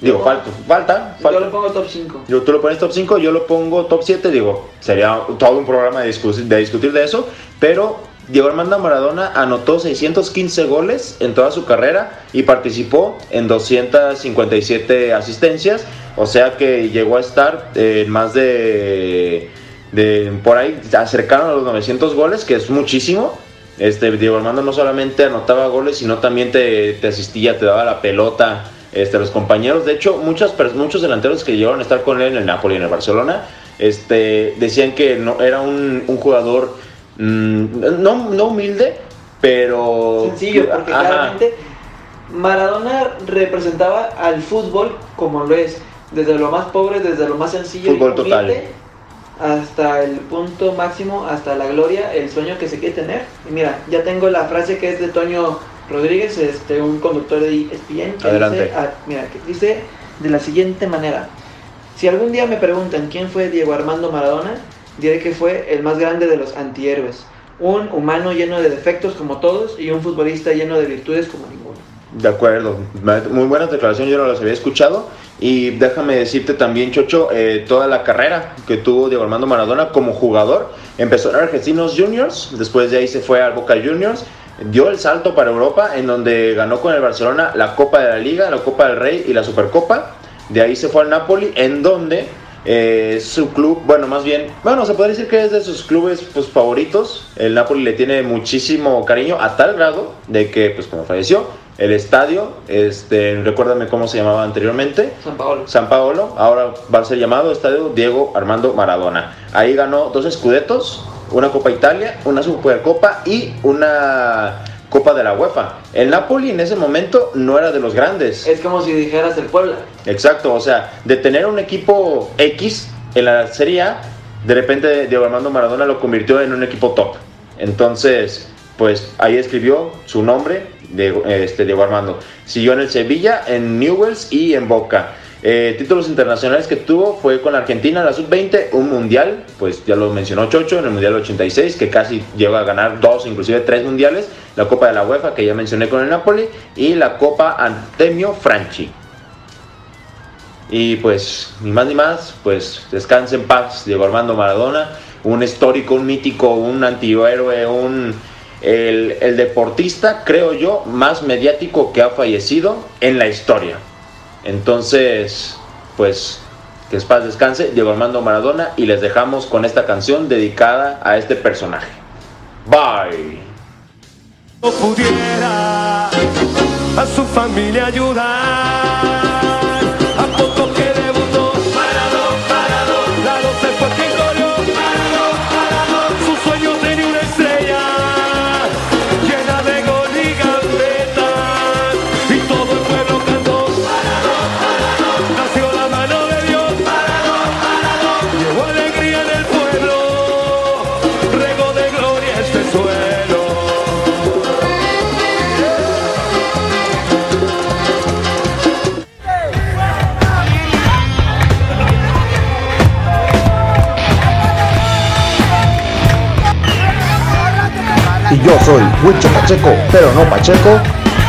Digo, falta, falta, Yo lo pongo top 5. Yo, tú lo pones top 5, yo lo pongo top 7, digo, sería todo un programa de discutir, de discutir de eso, pero Diego Armando Maradona anotó 615 goles en toda su carrera y participó en 257 asistencias, o sea que llegó a estar en más de, de por ahí acercaron a los 900 goles, que es muchísimo. Este Diego Armando no solamente anotaba goles, sino también te, te asistía, te daba la pelota este, los compañeros. De hecho, muchas, muchos delanteros que llegaron a estar con él en el Napoli y en el Barcelona este, decían que no, era un, un jugador mm, no, no humilde, pero... Sencillo, porque Ajá. claramente Maradona representaba al fútbol como lo es, desde lo más pobre, desde lo más sencillo y Fútbol total. hasta el punto máximo, hasta la gloria, el sueño que se quiere tener. Y mira, ya tengo la frase que es de Toño Rodríguez, este, un conductor de ESPN, que Adelante. dice, ah, mira, que dice de la siguiente manera. Si algún día me preguntan quién fue Diego Armando Maradona, diré que fue el más grande de los antihéroes. Un humano lleno de defectos como todos y un futbolista lleno de virtudes como ninguno. De acuerdo, muy buenas declaraciones, yo no las había escuchado. Y déjame decirte también, Chocho, eh, toda la carrera que tuvo Diego Armando Maradona como jugador. Empezó en Argentinos Juniors, después de ahí se fue al Boca Juniors, dio el salto para Europa, en donde ganó con el Barcelona la Copa de la Liga, la Copa del Rey y la Supercopa. De ahí se fue al Napoli, en donde eh, su club, bueno, más bien, bueno, se podría decir que es de sus clubes pues, favoritos. El Napoli le tiene muchísimo cariño, a tal grado de que, pues, cuando falleció, el estadio, este, recuérdame cómo se llamaba anteriormente, San Paolo. San Paolo, ahora va a ser llamado Estadio Diego Armando Maradona. Ahí ganó dos escudetos, una Copa Italia, una Supercopa y una Copa de la UEFA. El Napoli en ese momento no era de los grandes. Es como si dijeras el Puebla. Exacto, o sea, de tener un equipo X en la Serie A, de repente Diego Armando Maradona lo convirtió en un equipo top. Entonces, pues ahí escribió su nombre, de, este, Diego Armando. Siguió en el Sevilla, en Newells y en Boca. Eh, títulos internacionales que tuvo fue con Argentina la sub-20, un mundial, pues ya lo mencionó Chocho, en el mundial 86, que casi llegó a ganar dos, inclusive tres mundiales, la Copa de la UEFA, que ya mencioné con el Napoli, y la Copa Antemio Franchi. Y pues, ni más ni más, pues descanse en paz Diego Armando Maradona, un histórico, un mítico, un antihéroe, un el deportista, creo yo, más mediático que ha fallecido en la historia. Entonces, pues que es paz descanse, Diego Armando Maradona, y les dejamos con esta canción dedicada a este personaje. Bye. Y yo soy Huicho Pacheco, pero no Pacheco.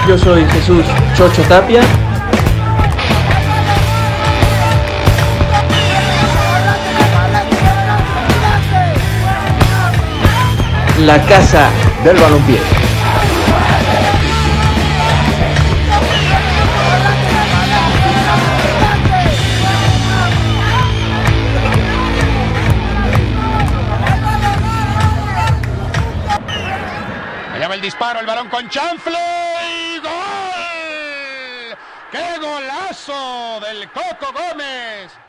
Yo soy Jesús Chocho Tapia. La casa Del balompié. Con chanfle y gol. ¡Qué golazo del Coco Gómez!